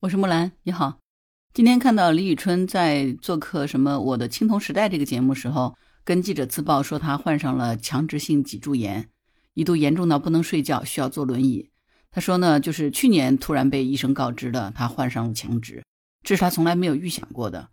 我是木兰，你好。今天看到李宇春在做客什么《我的青铜时代》这个节目时候，跟记者自曝说她患上了强直性脊柱炎，一度严重到不能睡觉，需要坐轮椅。她说呢，就是去年突然被医生告知的，她患上了强直，这是她从来没有预想过的。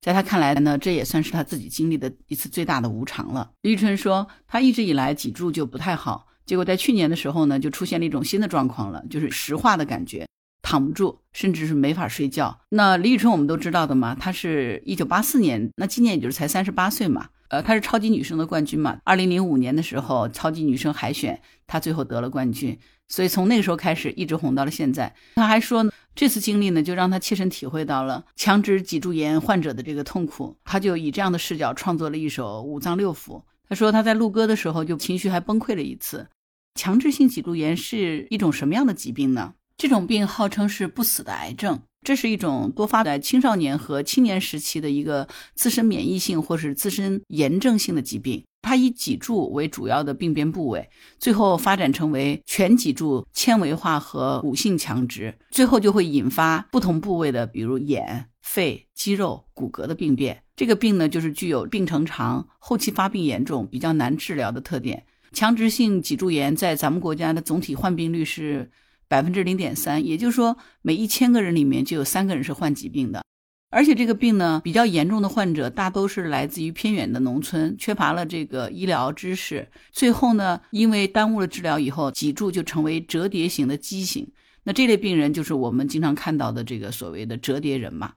在她看来呢，这也算是她自己经历的一次最大的无常了。李宇春说，她一直以来脊柱就不太好，结果在去年的时候呢，就出现了一种新的状况了，就是石化的感觉。躺不住，甚至是没法睡觉。那李宇春我们都知道的嘛，她是一九八四年，那今年也就是才三十八岁嘛。呃，她是超级女声的冠军嘛。二零零五年的时候，超级女声海选，她最后得了冠军。所以从那个时候开始，一直红到了现在。她还说，这次经历呢，就让她切身体会到了强直脊柱炎患者的这个痛苦。她就以这样的视角创作了一首《五脏六腑》。她说她在录歌的时候就情绪还崩溃了一次。强制性脊柱炎是一种什么样的疾病呢？这种病号称是不死的癌症，这是一种多发在青少年和青年时期的一个自身免疫性或是自身炎症性的疾病。它以脊柱为主要的病变部位，最后发展成为全脊柱纤维化和骨性强直，最后就会引发不同部位的，比如眼、肺、肌肉、骨骼的病变。这个病呢，就是具有病程长、后期发病严重、比较难治疗的特点。强直性脊柱炎在咱们国家的总体患病率是。百分之零点三，也就是说，每一千个人里面就有三个人是患疾病的，而且这个病呢，比较严重的患者大都是来自于偏远的农村，缺乏了这个医疗知识，最后呢，因为耽误了治疗以后，脊柱就成为折叠型的畸形。那这类病人就是我们经常看到的这个所谓的折叠人嘛。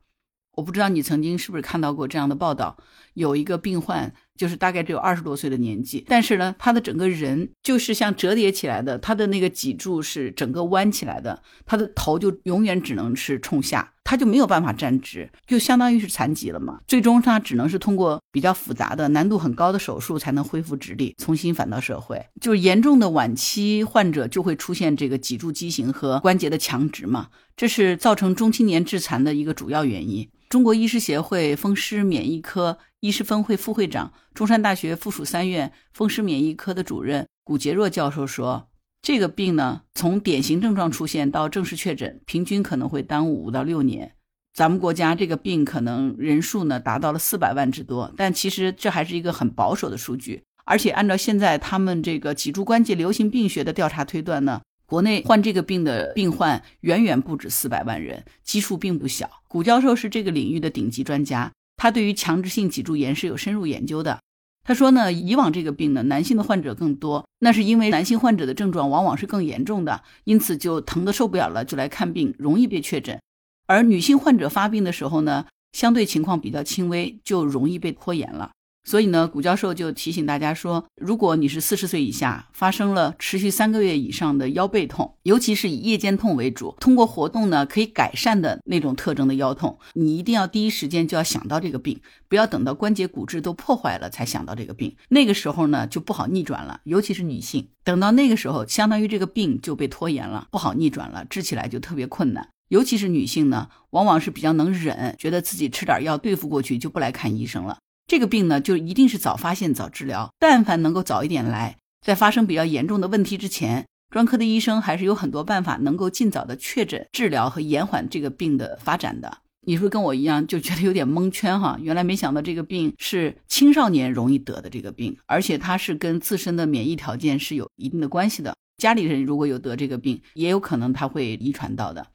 我不知道你曾经是不是看到过这样的报道，有一个病患。就是大概只有二十多岁的年纪，但是呢，他的整个人就是像折叠起来的，他的那个脊柱是整个弯起来的，他的头就永远只能是冲下，他就没有办法站直，就相当于是残疾了嘛。最终他只能是通过比较复杂的、难度很高的手术才能恢复直立，重新返到社会。就是严重的晚期患者就会出现这个脊柱畸形和关节的强直嘛，这是造成中青年致残的一个主要原因。中国医师协会风湿免疫科医师分会副会长、中山大学附属三院风湿免疫科的主任古杰若教授说：“这个病呢，从典型症状出现到正式确诊，平均可能会耽误五到六年。咱们国家这个病可能人数呢达到了四百万之多，但其实这还是一个很保守的数据。而且按照现在他们这个脊柱关节流行病学的调查推断呢。”国内患这个病的病患远远不止四百万人，基数并不小。古教授是这个领域的顶级专家，他对于强直性脊柱炎是有深入研究的。他说呢，以往这个病呢，男性的患者更多，那是因为男性患者的症状往往是更严重的，因此就疼得受不了了，就来看病，容易被确诊。而女性患者发病的时候呢，相对情况比较轻微，就容易被拖延了。所以呢，古教授就提醒大家说，如果你是四十岁以下，发生了持续三个月以上的腰背痛，尤其是以夜间痛为主，通过活动呢可以改善的那种特征的腰痛，你一定要第一时间就要想到这个病，不要等到关节骨质都破坏了才想到这个病。那个时候呢就不好逆转了，尤其是女性，等到那个时候，相当于这个病就被拖延了，不好逆转了，治起来就特别困难。尤其是女性呢，往往是比较能忍，觉得自己吃点药对付过去，就不来看医生了。这个病呢，就一定是早发现早治疗。但凡能够早一点来，在发生比较严重的问题之前，专科的医生还是有很多办法能够尽早的确诊、治疗和延缓这个病的发展的。你说跟我一样就觉得有点蒙圈哈，原来没想到这个病是青少年容易得的这个病，而且它是跟自身的免疫条件是有一定的关系的。家里人如果有得这个病，也有可能他会遗传到的。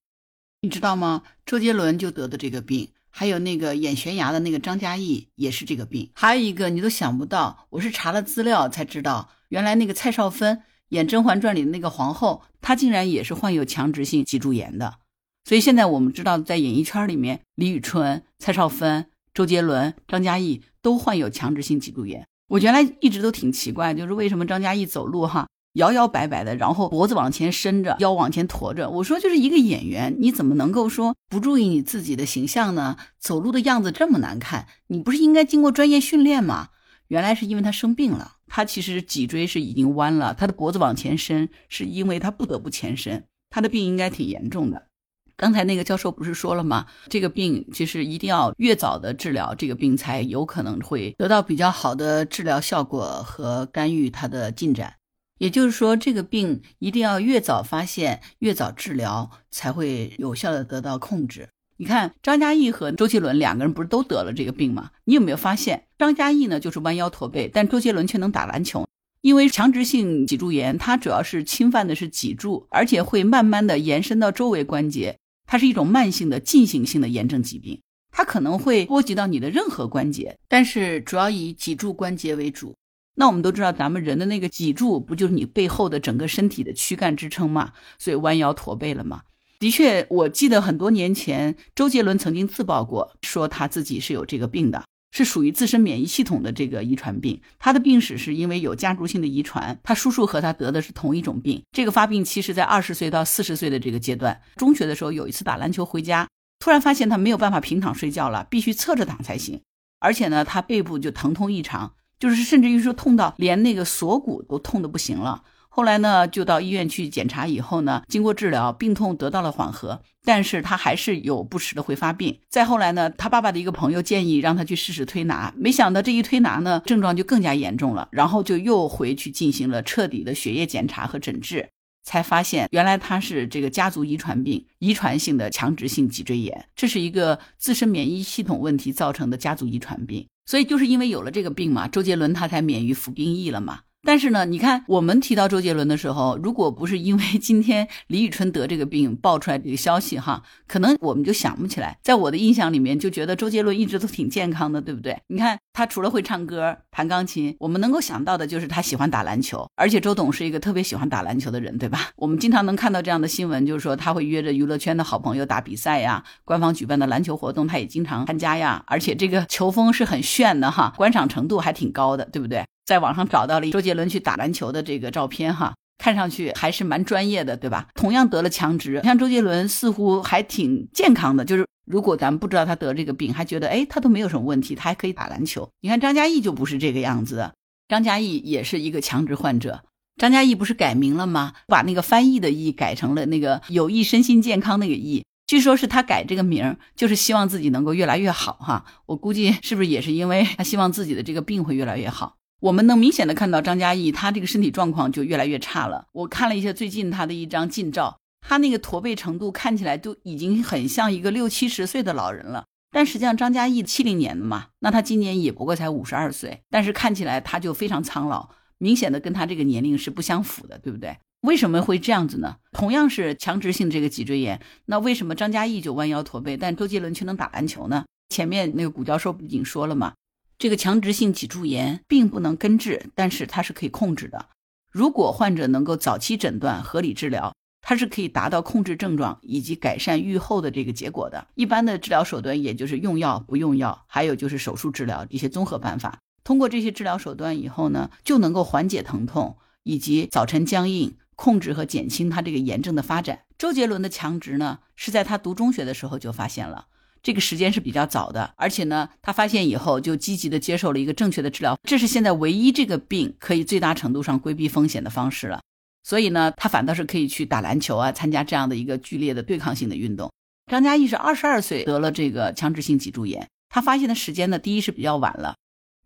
你知道吗？周杰伦就得的这个病。还有那个演悬崖的那个张嘉译也是这个病，还有一个你都想不到，我是查了资料才知道，原来那个蔡少芬演《甄嬛传》里的那个皇后，她竟然也是患有强直性脊柱炎的。所以现在我们知道，在演艺圈里面，李宇春、蔡少芬、周杰伦、张嘉译都患有强直性脊柱炎。我原来一直都挺奇怪，就是为什么张嘉译走路哈？摇摇摆摆的，然后脖子往前伸着，腰往前驼着。我说，就是一个演员，你怎么能够说不注意你自己的形象呢？走路的样子这么难看，你不是应该经过专业训练吗？原来是因为他生病了，他其实脊椎是已经弯了，他的脖子往前伸，是因为他不得不前伸。他的病应该挺严重的。刚才那个教授不是说了吗？这个病其实一定要越早的治疗，这个病才有可能会得到比较好的治疗效果和干预它的进展。也就是说，这个病一定要越早发现、越早治疗，才会有效的得到控制。你看，张嘉译和周杰伦两个人不是都得了这个病吗？你有没有发现，张嘉译呢就是弯腰驼背，但周杰伦却能打篮球？因为强直性脊柱炎，它主要是侵犯的是脊柱，而且会慢慢的延伸到周围关节，它是一种慢性的进行性的炎症疾病，它可能会波及到你的任何关节，但是主要以脊柱关节为主。那我们都知道，咱们人的那个脊柱不就是你背后的整个身体的躯干支撑嘛？所以弯腰驼背了嘛？的确，我记得很多年前，周杰伦曾经自曝过，说他自己是有这个病的，是属于自身免疫系统的这个遗传病。他的病史是因为有家族性的遗传，他叔叔和他得的是同一种病。这个发病期是在二十岁到四十岁的这个阶段。中学的时候有一次打篮球回家，突然发现他没有办法平躺睡觉了，必须侧着躺才行。而且呢，他背部就疼痛异常，就是甚至于说痛到连那个锁骨都痛得不行了。后来呢，就到医院去检查，以后呢，经过治疗，病痛得到了缓和，但是他还是有不时的会发病。再后来呢，他爸爸的一个朋友建议让他去试试推拿，没想到这一推拿呢，症状就更加严重了，然后就又回去进行了彻底的血液检查和诊治，才发现原来他是这个家族遗传病，遗传性的强直性脊椎炎，这是一个自身免疫系统问题造成的家族遗传病。所以就是因为有了这个病嘛，周杰伦他才免于服兵役了嘛。但是呢，你看我们提到周杰伦的时候，如果不是因为今天李宇春得这个病爆出来这个消息哈，可能我们就想不起来。在我的印象里面，就觉得周杰伦一直都挺健康的，对不对？你看他除了会唱歌、弹钢琴，我们能够想到的就是他喜欢打篮球，而且周董是一个特别喜欢打篮球的人，对吧？我们经常能看到这样的新闻，就是说他会约着娱乐圈的好朋友打比赛呀，官方举办的篮球活动他也经常参加呀，而且这个球风是很炫的哈，观赏程度还挺高的，对不对？在网上找到了周杰伦去打篮球的这个照片，哈，看上去还是蛮专业的，对吧？同样得了强直，像周杰伦似乎还挺健康的。就是如果咱们不知道他得这个病，还觉得哎，他都没有什么问题，他还可以打篮球。你看张嘉译就不是这个样子的，张嘉译也是一个强直患者。张嘉译不是改名了吗？把那个翻译的译改成了那个有益身心健康那个译。据说是他改这个名，就是希望自己能够越来越好，哈。我估计是不是也是因为他希望自己的这个病会越来越好。我们能明显的看到张嘉译，他这个身体状况就越来越差了。我看了一下最近他的一张近照，他那个驼背程度看起来都已经很像一个六七十岁的老人了。但实际上张嘉译七零年的嘛，那他今年也不过才五十二岁，但是看起来他就非常苍老，明显的跟他这个年龄是不相符的，对不对？为什么会这样子呢？同样是强直性这个脊椎炎，那为什么张嘉译就弯腰驼背，但周杰伦却能打篮球呢？前面那个古教授不已经说了吗？这个强直性脊柱炎并不能根治，但是它是可以控制的。如果患者能够早期诊断、合理治疗，它是可以达到控制症状以及改善愈后的这个结果的。一般的治疗手段也就是用药、不用药，还有就是手术治疗一些综合办法。通过这些治疗手段以后呢，就能够缓解疼痛以及早晨僵硬，控制和减轻他这个炎症的发展。周杰伦的强直呢，是在他读中学的时候就发现了。这个时间是比较早的，而且呢，他发现以后就积极的接受了一个正确的治疗，这是现在唯一这个病可以最大程度上规避风险的方式了。所以呢，他反倒是可以去打篮球啊，参加这样的一个剧烈的对抗性的运动。张嘉译是二十二岁得了这个强直性脊柱炎，他发现的时间呢，第一是比较晚了，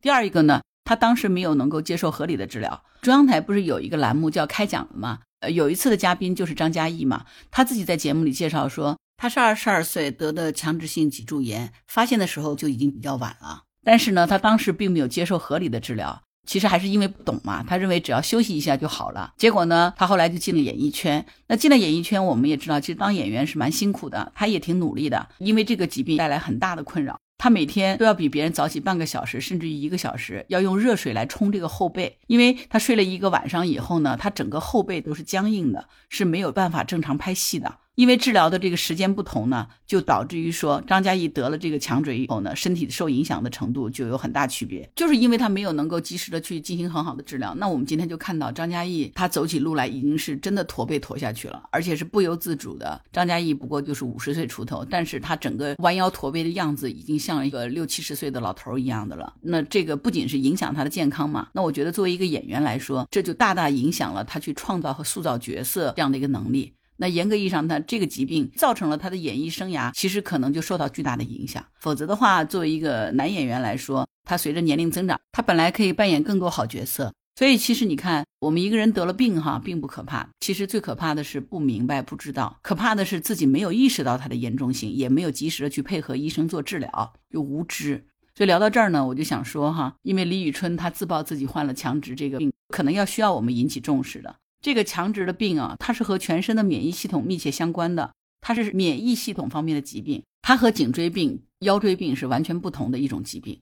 第二一个呢，他当时没有能够接受合理的治疗。中央台不是有一个栏目叫开讲了吗？呃，有一次的嘉宾就是张嘉译嘛，他自己在节目里介绍说。他是二十二岁得的强直性脊柱炎，发现的时候就已经比较晚了。但是呢，他当时并没有接受合理的治疗，其实还是因为不懂嘛。他认为只要休息一下就好了。结果呢，他后来就进了演艺圈。那进了演艺圈，我们也知道，其实当演员是蛮辛苦的。他也挺努力的，因为这个疾病带来很大的困扰。他每天都要比别人早起半个小时，甚至于一个小时，要用热水来冲这个后背，因为他睡了一个晚上以后呢，他整个后背都是僵硬的，是没有办法正常拍戏的。因为治疗的这个时间不同呢，就导致于说张嘉译得了这个强椎以后呢，身体受影响的程度就有很大区别。就是因为他没有能够及时的去进行很好的治疗，那我们今天就看到张嘉译他走起路来已经是真的驼背驼下去了，而且是不由自主的。张嘉译不过就是五十岁出头，但是他整个弯腰驼背的样子已经像一个六七十岁的老头一样的了。那这个不仅是影响他的健康嘛，那我觉得作为一个演员来说，这就大大影响了他去创造和塑造角色这样的一个能力。那严格意义上，他这个疾病造成了他的演艺生涯，其实可能就受到巨大的影响。否则的话，作为一个男演员来说，他随着年龄增长，他本来可以扮演更多好角色。所以其实你看，我们一个人得了病哈，并不可怕，其实最可怕的是不明白、不知道，可怕的是自己没有意识到它的严重性，也没有及时的去配合医生做治疗，又无知。所以聊到这儿呢，我就想说哈，因为李宇春她自曝自己患了强直这个病，可能要需要我们引起重视的。这个强直的病啊，它是和全身的免疫系统密切相关的，它是免疫系统方面的疾病，它和颈椎病、腰椎病是完全不同的一种疾病。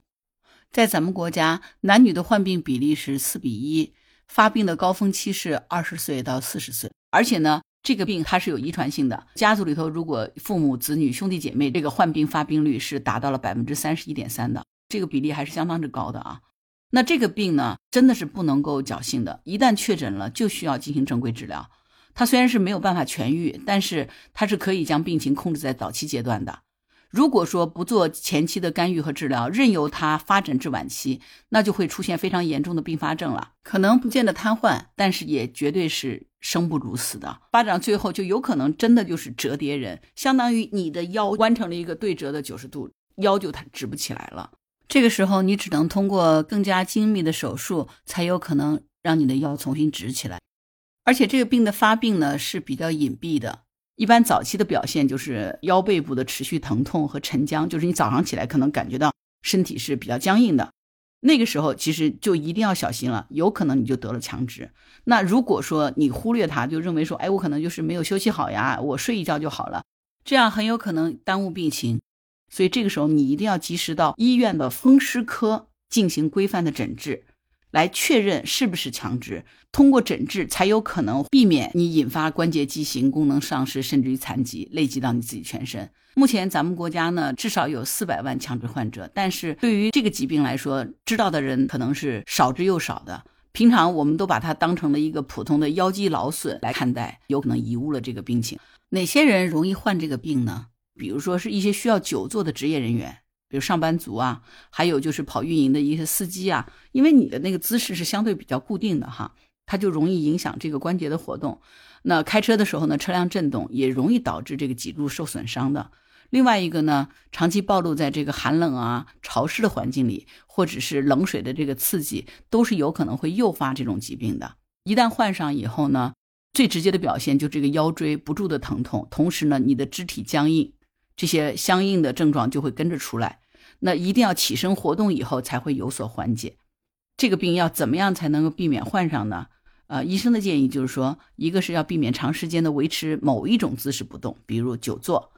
在咱们国家，男女的患病比例是四比一，发病的高峰期是二十岁到四十岁，而且呢，这个病它是有遗传性的，家族里头如果父母、子女、兄弟姐妹这个患病发病率是达到了百分之三十一点三的，这个比例还是相当之高的啊。那这个病呢，真的是不能够侥幸的，一旦确诊了，就需要进行正规治疗。它虽然是没有办法痊愈，但是它是可以将病情控制在早期阶段的。如果说不做前期的干预和治疗，任由它发展至晚期，那就会出现非常严重的并发症了。可能不见得瘫痪，但是也绝对是生不如死的。发展最后就有可能真的就是折叠人，相当于你的腰弯成了一个对折的九十度，腰就它直不起来了。这个时候你只能通过更加精密的手术，才有可能让你的腰重新直起来。而且这个病的发病呢是比较隐蔽的。一般早期的表现就是腰背部的持续疼痛和沉僵，就是你早上起来可能感觉到身体是比较僵硬的。那个时候其实就一定要小心了，有可能你就得了强直。那如果说你忽略它，就认为说，哎，我可能就是没有休息好呀，我睡一觉就好了，这样很有可能耽误病情。所以这个时候你一定要及时到医院的风湿科进行规范的诊治。来确认是不是强直，通过诊治才有可能避免你引发关节畸形、功能丧失，甚至于残疾，累积到你自己全身。目前咱们国家呢，至少有四百万强直患者，但是对于这个疾病来说，知道的人可能是少之又少的。平常我们都把它当成了一个普通的腰肌劳损来看待，有可能贻误了这个病情。哪些人容易患这个病呢？比如说是一些需要久坐的职业人员。比如上班族啊，还有就是跑运营的一些司机啊，因为你的那个姿势是相对比较固定的哈，它就容易影响这个关节的活动。那开车的时候呢，车辆震动也容易导致这个脊柱受损伤的。另外一个呢，长期暴露在这个寒冷啊、潮湿的环境里，或者是冷水的这个刺激，都是有可能会诱发这种疾病的。一旦患上以后呢，最直接的表现就这个腰椎不住的疼痛，同时呢，你的肢体僵硬。这些相应的症状就会跟着出来，那一定要起身活动以后才会有所缓解。这个病要怎么样才能够避免患上呢？呃，医生的建议就是说，一个是要避免长时间的维持某一种姿势不动，比如久坐，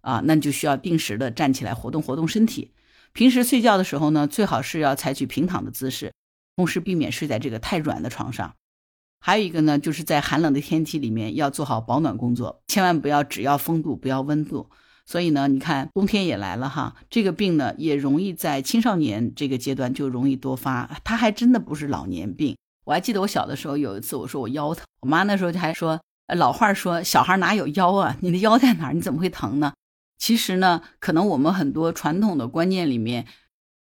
啊，那你就需要定时的站起来活动活动身体。平时睡觉的时候呢，最好是要采取平躺的姿势，同时避免睡在这个太软的床上。还有一个呢，就是在寒冷的天气里面要做好保暖工作，千万不要只要风度不要温度。所以呢，你看冬天也来了哈，这个病呢也容易在青少年这个阶段就容易多发，它还真的不是老年病。我还记得我小的时候有一次，我说我腰疼，我妈那时候就还说，老话说小孩哪有腰啊，你的腰在哪儿？你怎么会疼呢？其实呢，可能我们很多传统的观念里面，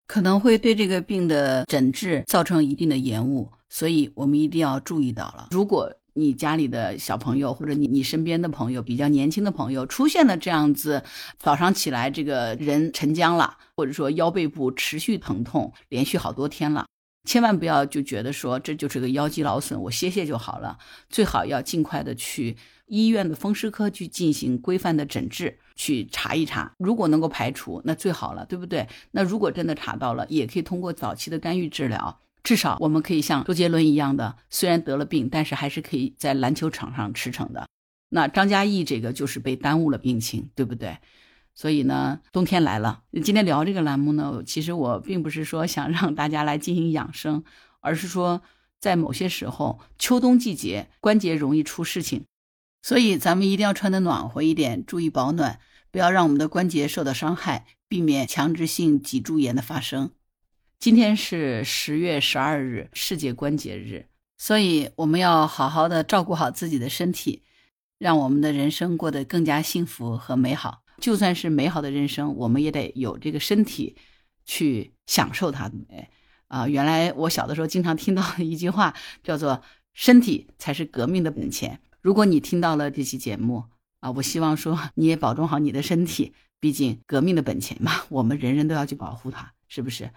可能会对这个病的诊治造成一定的延误，所以我们一定要注意到了，如果。你家里的小朋友，或者你你身边的朋友，比较年轻的朋友，出现了这样子，早上起来这个人沉僵了，或者说腰背部持续疼痛，连续好多天了，千万不要就觉得说这就是个腰肌劳损，我歇歇就好了，最好要尽快的去医院的风湿科去进行规范的诊治，去查一查，如果能够排除，那最好了，对不对？那如果真的查到了，也可以通过早期的干预治疗。至少我们可以像周杰伦一样的，虽然得了病，但是还是可以在篮球场上驰骋的。那张嘉译这个就是被耽误了病情，对不对？所以呢，冬天来了，今天聊这个栏目呢，其实我并不是说想让大家来进行养生，而是说在某些时候，秋冬季节关节容易出事情，所以咱们一定要穿的暖和一点，注意保暖，不要让我们的关节受到伤害，避免强直性脊柱炎的发生。今天是十月十二日，世界关节日，所以我们要好好的照顾好自己的身体，让我们的人生过得更加幸福和美好。就算是美好的人生，我们也得有这个身体去享受它。哎，啊，原来我小的时候经常听到一句话，叫做“身体才是革命的本钱”。如果你听到了这期节目啊，我希望说你也保重好你的身体，毕竟革命的本钱嘛，我们人人都要去保护它，是不是？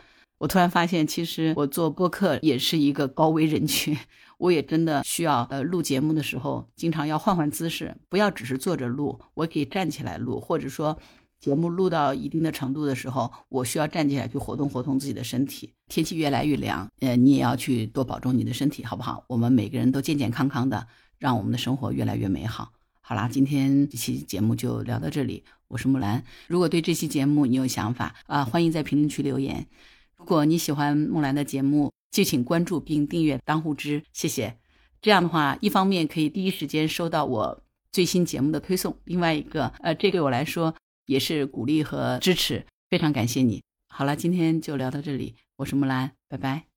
我突然发现，其实我做播客也是一个高危人群，我也真的需要呃录节目的时候，经常要换换姿势，不要只是坐着录，我可以站起来录，或者说节目录到一定的程度的时候，我需要站起来去活动活动自己的身体。天气越来越凉，呃，你也要去多保重你的身体，好不好？我们每个人都健健康康的，让我们的生活越来越美好。好啦，今天这期节目就聊到这里，我是木兰。如果对这期节目你有想法啊，欢迎在评论区留言。如果你喜欢木兰的节目，就请关注并订阅当户知，谢谢。这样的话，一方面可以第一时间收到我最新节目的推送，另外一个，呃，这对我来说也是鼓励和支持，非常感谢你。好了，今天就聊到这里，我是木兰，拜拜。